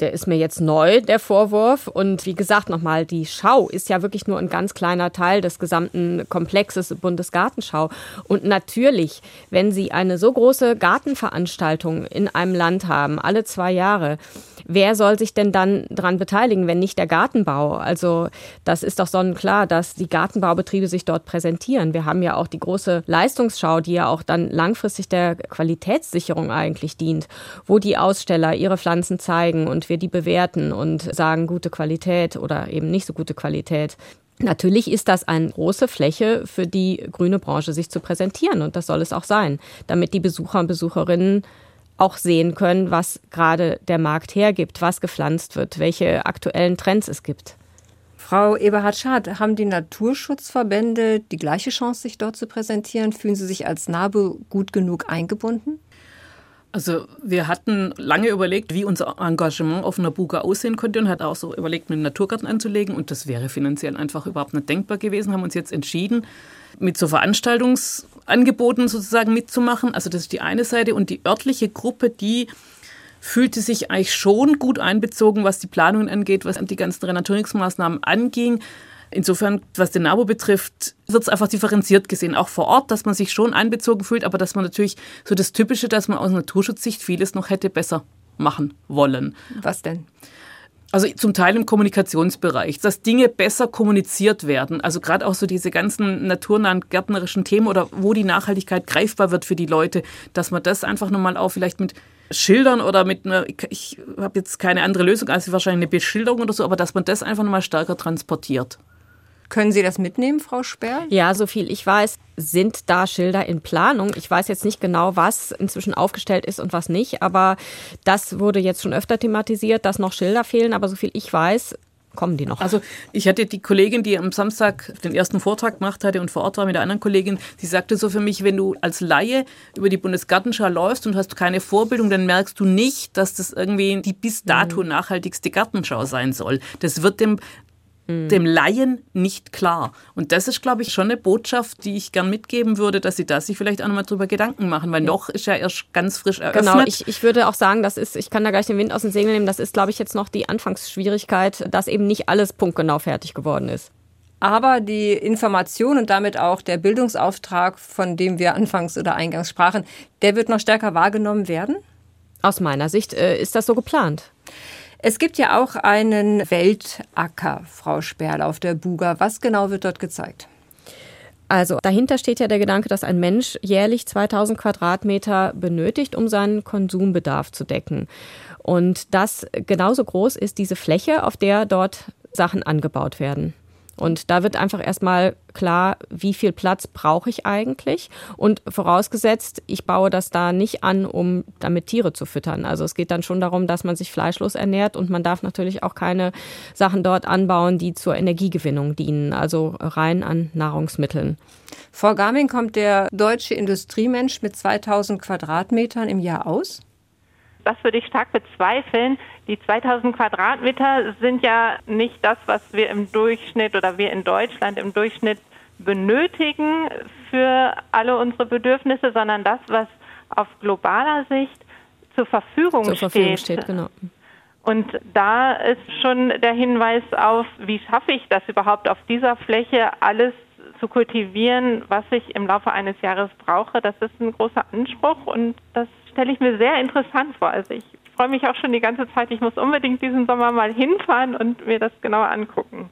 der ist mir jetzt neu, der Vorwurf. Und wie gesagt, nochmal, die Schau ist ja wirklich nur ein ganz kleiner Teil des gesamten Komplexes Bundesgartenschau. Und natürlich, wenn Sie eine so große Gartenveranstaltung in einem Land haben, alle zwei Jahre, wer soll sich denn dann daran beteiligen, wenn nicht der Gartenbau? Also das ist doch sonnenklar, dass die Gartenbaubetriebe sich dort präsentieren. Wir haben ja auch die große Leistungsschau, die ja auch dann langfristig der Qualitätssicherung eigentlich dient, wo die Aussteller ihre Pflanzen zeigen und wir die bewerten und sagen gute Qualität oder eben nicht so gute Qualität. Natürlich ist das eine große Fläche für die grüne Branche, sich zu präsentieren. Und das soll es auch sein, damit die Besucher und Besucherinnen auch sehen können, was gerade der Markt hergibt, was gepflanzt wird, welche aktuellen Trends es gibt. Frau Eberhard-Schad, haben die Naturschutzverbände die gleiche Chance, sich dort zu präsentieren? Fühlen Sie sich als NABU gut genug eingebunden? Also wir hatten lange überlegt, wie unser Engagement auf einer Buga aussehen könnte und hat auch so überlegt, einen Naturgarten anzulegen. Und das wäre finanziell einfach überhaupt nicht denkbar gewesen. Haben uns jetzt entschieden, mit so Veranstaltungsangeboten sozusagen mitzumachen. Also das ist die eine Seite. Und die örtliche Gruppe, die fühlte sich eigentlich schon gut einbezogen, was die Planungen angeht, was die ganzen Renaturierungsmaßnahmen anging. Insofern, was den NABU betrifft, wird es einfach differenziert gesehen, auch vor Ort, dass man sich schon einbezogen fühlt, aber dass man natürlich so das Typische, dass man aus Naturschutzsicht vieles noch hätte besser machen wollen. Was denn? Also zum Teil im Kommunikationsbereich, dass Dinge besser kommuniziert werden. Also gerade auch so diese ganzen naturnahen gärtnerischen Themen oder wo die Nachhaltigkeit greifbar wird für die Leute, dass man das einfach nochmal auch vielleicht mit Schildern oder mit einer, ich habe jetzt keine andere Lösung als wahrscheinlich eine Beschilderung oder so, aber dass man das einfach nochmal stärker transportiert. Können Sie das mitnehmen, Frau Sperr? Ja, so viel ich weiß, sind da Schilder in Planung. Ich weiß jetzt nicht genau, was inzwischen aufgestellt ist und was nicht, aber das wurde jetzt schon öfter thematisiert, dass noch Schilder fehlen, aber so viel ich weiß, kommen die noch. Also ich hatte die Kollegin, die am Samstag den ersten Vortrag gemacht hatte und vor Ort war mit der anderen Kollegin, die sagte so für mich, wenn du als Laie über die Bundesgartenschau läufst und hast keine Vorbildung, dann merkst du nicht, dass das irgendwie die bis dato mhm. nachhaltigste Gartenschau sein soll. Das wird dem Mhm. dem Laien nicht klar. Und das ist, glaube ich, schon eine Botschaft, die ich gern mitgeben würde, dass sie da sich vielleicht auch nochmal drüber Gedanken machen, weil ja. noch ist ja erst ganz frisch eröffnet. Genau, ich, ich würde auch sagen, das ist, ich kann da gleich den Wind aus den Segeln nehmen, das ist, glaube ich, jetzt noch die Anfangsschwierigkeit, dass eben nicht alles punktgenau fertig geworden ist. Aber die Information und damit auch der Bildungsauftrag, von dem wir anfangs oder eingangs sprachen, der wird noch stärker wahrgenommen werden? Aus meiner Sicht äh, ist das so geplant. Es gibt ja auch einen Weltacker, Frau Sperl, auf der Buga. Was genau wird dort gezeigt? Also dahinter steht ja der Gedanke, dass ein Mensch jährlich 2000 Quadratmeter benötigt, um seinen Konsumbedarf zu decken. Und das genauso groß ist diese Fläche, auf der dort Sachen angebaut werden. Und da wird einfach erstmal klar, wie viel Platz brauche ich eigentlich? Und vorausgesetzt, ich baue das da nicht an, um damit Tiere zu füttern. Also es geht dann schon darum, dass man sich fleischlos ernährt und man darf natürlich auch keine Sachen dort anbauen, die zur Energiegewinnung dienen, also rein an Nahrungsmitteln. Frau Garmin, kommt der deutsche Industriemensch mit 2000 Quadratmetern im Jahr aus? Das würde ich stark bezweifeln. Die 2000 Quadratmeter sind ja nicht das, was wir im Durchschnitt oder wir in Deutschland im Durchschnitt benötigen für alle unsere Bedürfnisse, sondern das, was auf globaler Sicht zur Verfügung, zur Verfügung steht. steht genau. Und da ist schon der Hinweis auf, wie schaffe ich das überhaupt auf dieser Fläche alles zu kultivieren, was ich im Laufe eines Jahres brauche. Das ist ein großer Anspruch und das stelle ich mir sehr interessant vor. Also ich freue mich auch schon die ganze Zeit. Ich muss unbedingt diesen Sommer mal hinfahren und mir das genauer angucken.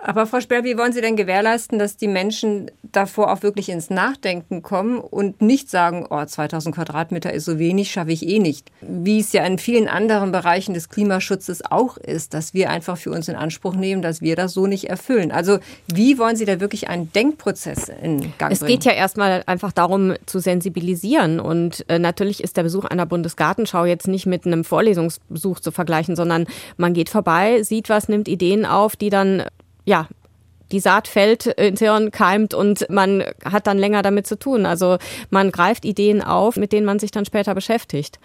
Aber Frau Sperr, wie wollen Sie denn gewährleisten, dass die Menschen davor auch wirklich ins Nachdenken kommen und nicht sagen, oh, 2000 Quadratmeter ist so wenig, schaffe ich eh nicht. Wie es ja in vielen anderen Bereichen des Klimaschutzes auch ist, dass wir einfach für uns in Anspruch nehmen, dass wir das so nicht erfüllen. Also wie wollen Sie da wirklich einen Denkprozess in Gang es bringen? Es geht ja erstmal einfach darum, zu sensibilisieren. Und äh, natürlich ist der Besuch einer Bundesgartenschau jetzt nicht mit einem Vorlesungsbesuch zu vergleichen, sondern man geht vorbei, sieht was, nimmt Ideen auf, die dann ja, die Saat fällt ins Hirn, keimt und man hat dann länger damit zu tun. Also man greift Ideen auf, mit denen man sich dann später beschäftigt.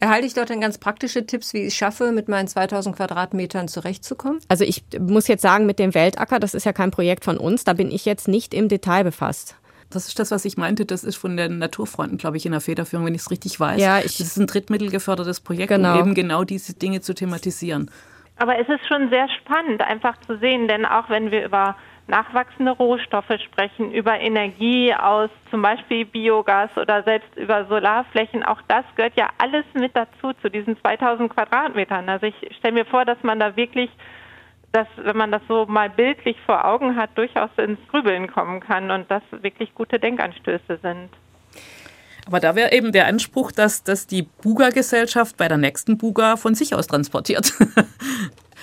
Erhalte ich dort dann ganz praktische Tipps, wie ich es schaffe, mit meinen 2000 Quadratmetern zurechtzukommen? Also ich muss jetzt sagen, mit dem Weltacker, das ist ja kein Projekt von uns, da bin ich jetzt nicht im Detail befasst. Das ist das, was ich meinte. Das ist von den Naturfreunden, glaube ich, in der Federführung, wenn ich es richtig weiß. Ja, ich, das ist ein drittmittelgefördertes Projekt, genau. um eben genau diese Dinge zu thematisieren. Aber es ist schon sehr spannend, einfach zu sehen, denn auch wenn wir über nachwachsende Rohstoffe sprechen, über Energie aus zum Beispiel Biogas oder selbst über Solarflächen, auch das gehört ja alles mit dazu, zu diesen 2000 Quadratmetern. Also ich stelle mir vor, dass man da wirklich dass, wenn man das so mal bildlich vor Augen hat, durchaus ins Grübeln kommen kann und das wirklich gute Denkanstöße sind. Aber da wäre eben der Anspruch, dass, dass die Buga-Gesellschaft bei der nächsten Buga von sich aus transportiert.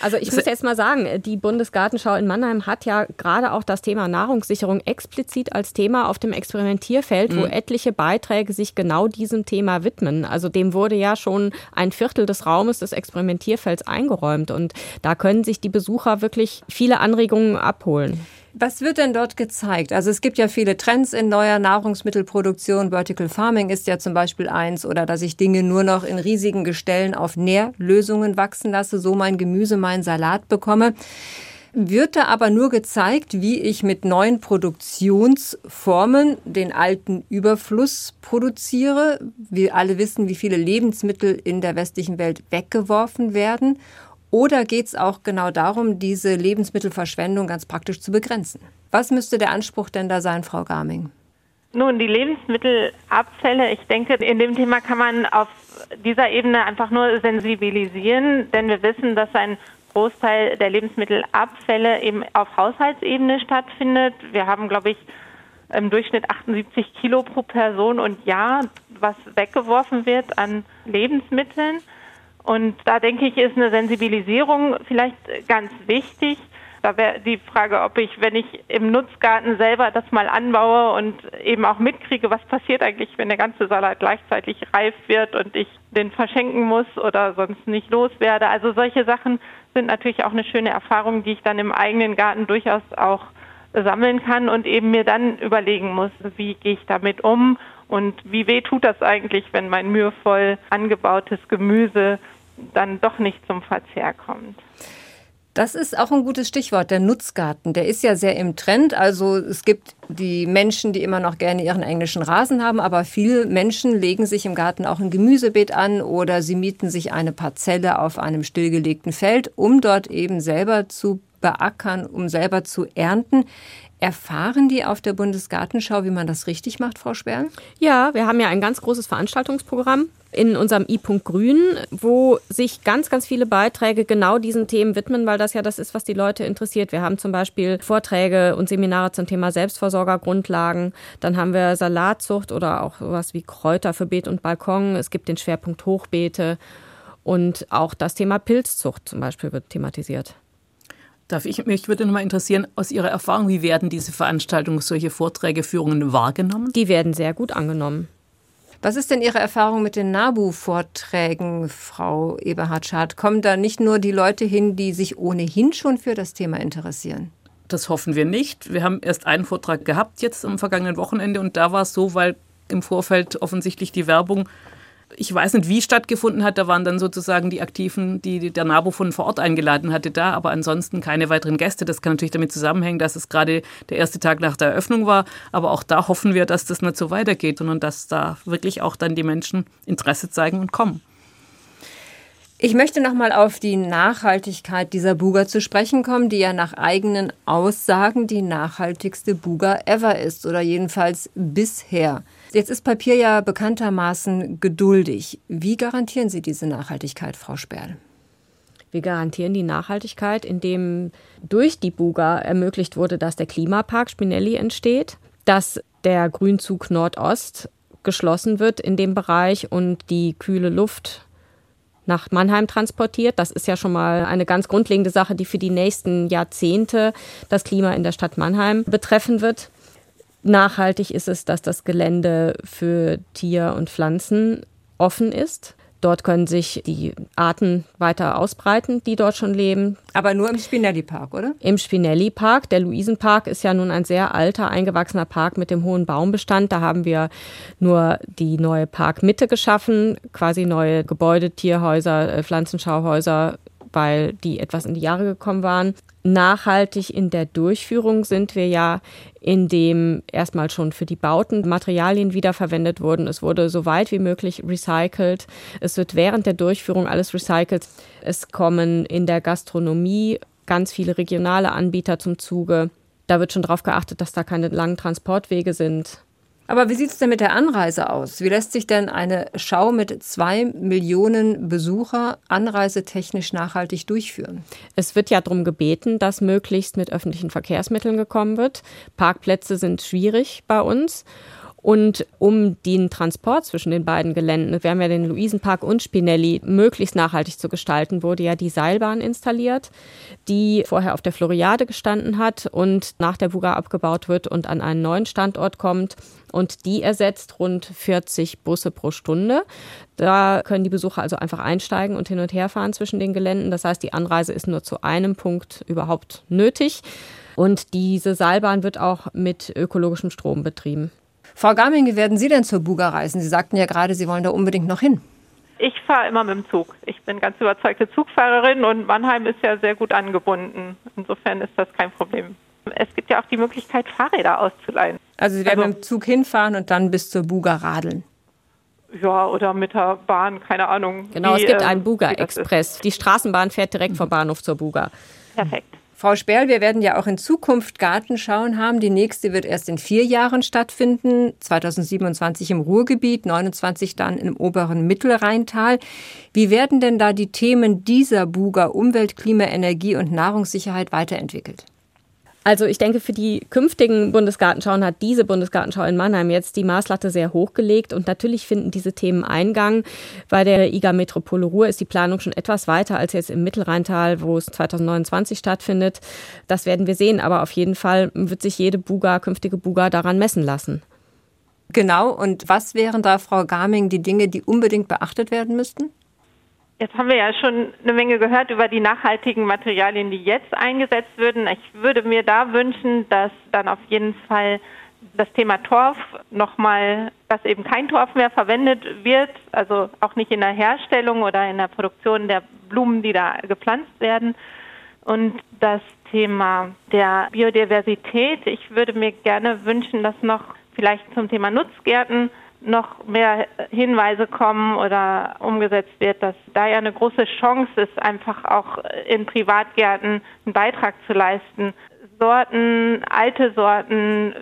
Also ich muss jetzt mal sagen, die Bundesgartenschau in Mannheim hat ja gerade auch das Thema Nahrungssicherung explizit als Thema auf dem Experimentierfeld, mhm. wo etliche Beiträge sich genau diesem Thema widmen. Also dem wurde ja schon ein Viertel des Raumes des Experimentierfelds eingeräumt und da können sich die Besucher wirklich viele Anregungen abholen. Was wird denn dort gezeigt? Also es gibt ja viele Trends in neuer Nahrungsmittelproduktion. Vertical Farming ist ja zum Beispiel eins oder dass ich Dinge nur noch in riesigen Gestellen auf Nährlösungen wachsen lasse, so mein Gemüse, mein Salat bekomme. Wird da aber nur gezeigt, wie ich mit neuen Produktionsformen den alten Überfluss produziere. Wir alle wissen, wie viele Lebensmittel in der westlichen Welt weggeworfen werden. Oder geht es auch genau darum, diese Lebensmittelverschwendung ganz praktisch zu begrenzen? Was müsste der Anspruch denn da sein, Frau Garming? Nun, die Lebensmittelabfälle, ich denke, in dem Thema kann man auf dieser Ebene einfach nur sensibilisieren, denn wir wissen, dass ein Großteil der Lebensmittelabfälle eben auf Haushaltsebene stattfindet. Wir haben, glaube ich, im Durchschnitt 78 Kilo pro Person und Jahr, was weggeworfen wird an Lebensmitteln. Und da denke ich, ist eine Sensibilisierung vielleicht ganz wichtig. Da wäre die Frage, ob ich, wenn ich im Nutzgarten selber das mal anbaue und eben auch mitkriege, was passiert eigentlich, wenn der ganze Salat gleichzeitig reif wird und ich den verschenken muss oder sonst nicht loswerde. Also solche Sachen sind natürlich auch eine schöne Erfahrung, die ich dann im eigenen Garten durchaus auch sammeln kann und eben mir dann überlegen muss, wie gehe ich damit um und wie weh tut das eigentlich, wenn mein mühevoll angebautes Gemüse dann doch nicht zum Verzehr kommt. Das ist auch ein gutes Stichwort, der Nutzgarten. Der ist ja sehr im Trend. Also es gibt die Menschen, die immer noch gerne ihren englischen Rasen haben, aber viele Menschen legen sich im Garten auch ein Gemüsebeet an oder sie mieten sich eine Parzelle auf einem stillgelegten Feld, um dort eben selber zu beackern, um selber zu ernten. Erfahren die auf der Bundesgartenschau, wie man das richtig macht, Frau Sperl? Ja, wir haben ja ein ganz großes Veranstaltungsprogramm in unserem i-Punkt Grün, wo sich ganz, ganz viele Beiträge genau diesen Themen widmen, weil das ja das ist, was die Leute interessiert. Wir haben zum Beispiel Vorträge und Seminare zum Thema Selbstversorgergrundlagen. Dann haben wir Salatzucht oder auch sowas wie Kräuter für Beet und Balkon. Es gibt den Schwerpunkt Hochbeete und auch das Thema Pilzzucht zum Beispiel wird thematisiert. Darf ich, mich würde nochmal interessieren, aus Ihrer Erfahrung, wie werden diese Veranstaltungen, solche Vorträge, Führungen wahrgenommen? Die werden sehr gut angenommen. Was ist denn Ihre Erfahrung mit den NABU-Vorträgen, Frau Eberhard-Schad? Kommen da nicht nur die Leute hin, die sich ohnehin schon für das Thema interessieren? Das hoffen wir nicht. Wir haben erst einen Vortrag gehabt jetzt am vergangenen Wochenende und da war es so, weil im Vorfeld offensichtlich die Werbung ich weiß nicht, wie stattgefunden hat. Da waren dann sozusagen die Aktiven, die der NABU von vor Ort eingeladen hatte, da, aber ansonsten keine weiteren Gäste. Das kann natürlich damit zusammenhängen, dass es gerade der erste Tag nach der Eröffnung war. Aber auch da hoffen wir, dass das nicht so weitergeht, sondern dass da wirklich auch dann die Menschen Interesse zeigen und kommen. Ich möchte nochmal auf die Nachhaltigkeit dieser Buga zu sprechen kommen, die ja nach eigenen Aussagen die nachhaltigste Buga ever ist oder jedenfalls bisher. Jetzt ist Papier ja bekanntermaßen geduldig. Wie garantieren Sie diese Nachhaltigkeit, Frau Sperl? Wir garantieren die Nachhaltigkeit, indem durch die Buga ermöglicht wurde, dass der Klimapark Spinelli entsteht, dass der Grünzug Nordost geschlossen wird in dem Bereich und die kühle Luft nach Mannheim transportiert. Das ist ja schon mal eine ganz grundlegende Sache, die für die nächsten Jahrzehnte das Klima in der Stadt Mannheim betreffen wird. Nachhaltig ist es, dass das Gelände für Tier und Pflanzen offen ist. Dort können sich die Arten weiter ausbreiten, die dort schon leben. Aber nur im Spinelli-Park, oder? Im Spinelli-Park. Der Luisenpark ist ja nun ein sehr alter, eingewachsener Park mit dem hohen Baumbestand. Da haben wir nur die neue Parkmitte geschaffen, quasi neue Gebäude, Tierhäuser, äh, Pflanzenschauhäuser, weil die etwas in die Jahre gekommen waren. Nachhaltig in der Durchführung sind wir ja, indem erstmal schon für die Bauten Materialien wiederverwendet wurden. Es wurde so weit wie möglich recycelt. Es wird während der Durchführung alles recycelt. Es kommen in der Gastronomie ganz viele regionale Anbieter zum Zuge. Da wird schon darauf geachtet, dass da keine langen Transportwege sind. Aber wie sieht es denn mit der Anreise aus? Wie lässt sich denn eine Schau mit zwei Millionen Besucher anreisetechnisch nachhaltig durchführen? Es wird ja darum gebeten, dass möglichst mit öffentlichen Verkehrsmitteln gekommen wird. Parkplätze sind schwierig bei uns. Und um den Transport zwischen den beiden Geländen, wir haben ja den Luisenpark und Spinelli, möglichst nachhaltig zu gestalten, wurde ja die Seilbahn installiert, die vorher auf der Floriade gestanden hat und nach der Buga abgebaut wird und an einen neuen Standort kommt. Und die ersetzt rund 40 Busse pro Stunde. Da können die Besucher also einfach einsteigen und hin und her fahren zwischen den Geländen. Das heißt, die Anreise ist nur zu einem Punkt überhaupt nötig. Und diese Seilbahn wird auch mit ökologischem Strom betrieben. Frau Garming, wie werden Sie denn zur Buga reisen? Sie sagten ja gerade, Sie wollen da unbedingt noch hin. Ich fahre immer mit dem Zug. Ich bin ganz überzeugte Zugfahrerin und Mannheim ist ja sehr gut angebunden. Insofern ist das kein Problem. Es gibt ja auch die Möglichkeit, Fahrräder auszuleihen. Also Sie werden also, mit dem Zug hinfahren und dann bis zur Buga radeln. Ja, oder mit der Bahn, keine Ahnung. Genau, wie, es gibt einen Buga Express. Die Straßenbahn fährt direkt vom Bahnhof zur Buga. Perfekt. Frau Sperl, wir werden ja auch in Zukunft Gartenschauen haben. Die nächste wird erst in vier Jahren stattfinden. 2027 im Ruhrgebiet, 29 dann im oberen Mittelrheintal. Wie werden denn da die Themen dieser Buga Umwelt, Klima, Energie und Nahrungssicherheit weiterentwickelt? Also ich denke, für die künftigen Bundesgartenschauen hat diese Bundesgartenschau in Mannheim jetzt die Maßlatte sehr hochgelegt und natürlich finden diese Themen Eingang. Bei der IGA Metropole Ruhr ist die Planung schon etwas weiter als jetzt im Mittelrheintal, wo es 2029 stattfindet. Das werden wir sehen, aber auf jeden Fall wird sich jede Buga, künftige Buga daran messen lassen. Genau, und was wären da, Frau Garming, die Dinge, die unbedingt beachtet werden müssten? Jetzt haben wir ja schon eine Menge gehört über die nachhaltigen Materialien, die jetzt eingesetzt würden. Ich würde mir da wünschen, dass dann auf jeden Fall das Thema Torf nochmal, dass eben kein Torf mehr verwendet wird, also auch nicht in der Herstellung oder in der Produktion der Blumen, die da gepflanzt werden. Und das Thema der Biodiversität, ich würde mir gerne wünschen, dass noch vielleicht zum Thema Nutzgärten noch mehr Hinweise kommen oder umgesetzt wird, dass da ja eine große Chance ist, einfach auch in Privatgärten einen Beitrag zu leisten, Sorten, alte Sorten,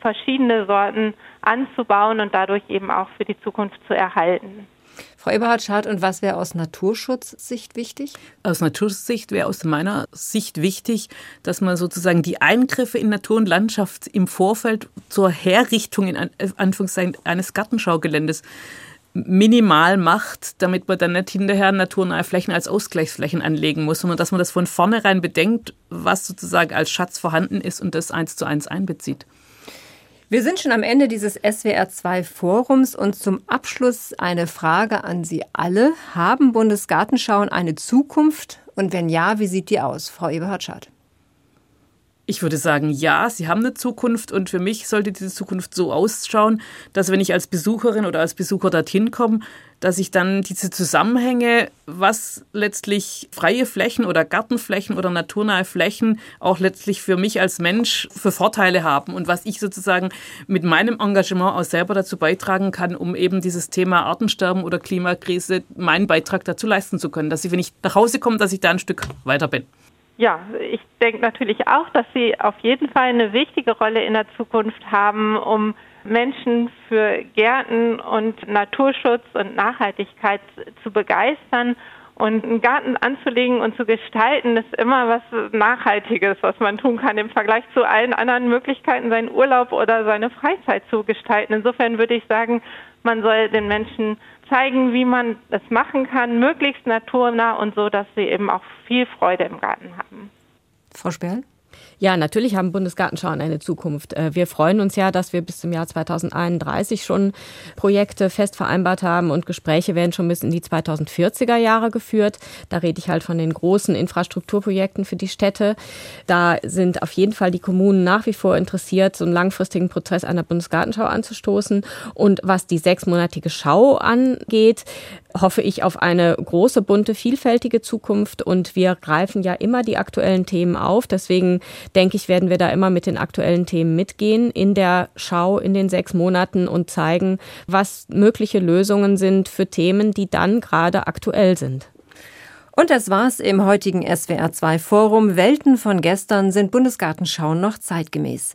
verschiedene Sorten anzubauen und dadurch eben auch für die Zukunft zu erhalten. Frau Eberhard-Schad, und was wäre aus Naturschutzsicht wichtig? Aus Naturschutzsicht wäre aus meiner Sicht wichtig, dass man sozusagen die Eingriffe in Natur und Landschaft im Vorfeld zur Herrichtung in Anführungszeichen eines Gartenschaugeländes minimal macht, damit man dann nicht hinterher naturnahe Flächen als Ausgleichsflächen anlegen muss, sondern dass man das von vornherein bedenkt, was sozusagen als Schatz vorhanden ist und das eins zu eins einbezieht. Wir sind schon am Ende dieses SWR2 Forums und zum Abschluss eine Frage an Sie alle. Haben Bundesgartenschauen eine Zukunft? Und wenn ja, wie sieht die aus? Frau Eberhard-Schad. Ich würde sagen, ja, sie haben eine Zukunft und für mich sollte diese Zukunft so ausschauen, dass wenn ich als Besucherin oder als Besucher dorthin komme, dass ich dann diese Zusammenhänge, was letztlich freie Flächen oder Gartenflächen oder naturnahe Flächen auch letztlich für mich als Mensch für Vorteile haben und was ich sozusagen mit meinem Engagement auch selber dazu beitragen kann, um eben dieses Thema Artensterben oder Klimakrise meinen Beitrag dazu leisten zu können, dass ich, wenn ich nach Hause komme, dass ich da ein Stück weiter bin. Ja, ich denke natürlich auch, dass sie auf jeden Fall eine wichtige Rolle in der Zukunft haben, um Menschen für Gärten und Naturschutz und Nachhaltigkeit zu begeistern. Und einen Garten anzulegen und zu gestalten, ist immer was Nachhaltiges, was man tun kann im Vergleich zu allen anderen Möglichkeiten, seinen Urlaub oder seine Freizeit zu gestalten. Insofern würde ich sagen, man soll den Menschen zeigen, wie man es machen kann, möglichst naturnah und so, dass sie eben auch viel Freude im Garten haben. Frau Sperl? Ja, natürlich haben Bundesgartenschauen eine Zukunft. Äh, wir freuen uns ja, dass wir bis zum Jahr 2031 schon Projekte fest vereinbart haben und Gespräche werden schon bis in die 2040er Jahre geführt. Da rede ich halt von den großen Infrastrukturprojekten für die Städte. Da sind auf jeden Fall die Kommunen nach wie vor interessiert, so einen langfristigen Prozess einer Bundesgartenschau anzustoßen. Und was die sechsmonatige Schau angeht, hoffe ich auf eine große, bunte, vielfältige Zukunft und wir greifen ja immer die aktuellen Themen auf. Deswegen denke ich, werden wir da immer mit den aktuellen Themen mitgehen in der Schau in den sechs Monaten und zeigen, was mögliche Lösungen sind für Themen, die dann gerade aktuell sind. Und das war's im heutigen SWR2 Forum. Welten von gestern sind Bundesgartenschauen noch zeitgemäß.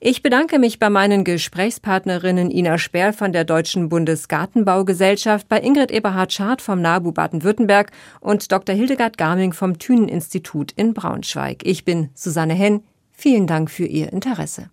Ich bedanke mich bei meinen Gesprächspartnerinnen Ina Sperl von der Deutschen Bundesgartenbaugesellschaft, bei Ingrid Eberhard-Schad vom NABU Baden-Württemberg und Dr. Hildegard Garming vom Thünen-Institut in Braunschweig. Ich bin Susanne Henn. Vielen Dank für Ihr Interesse.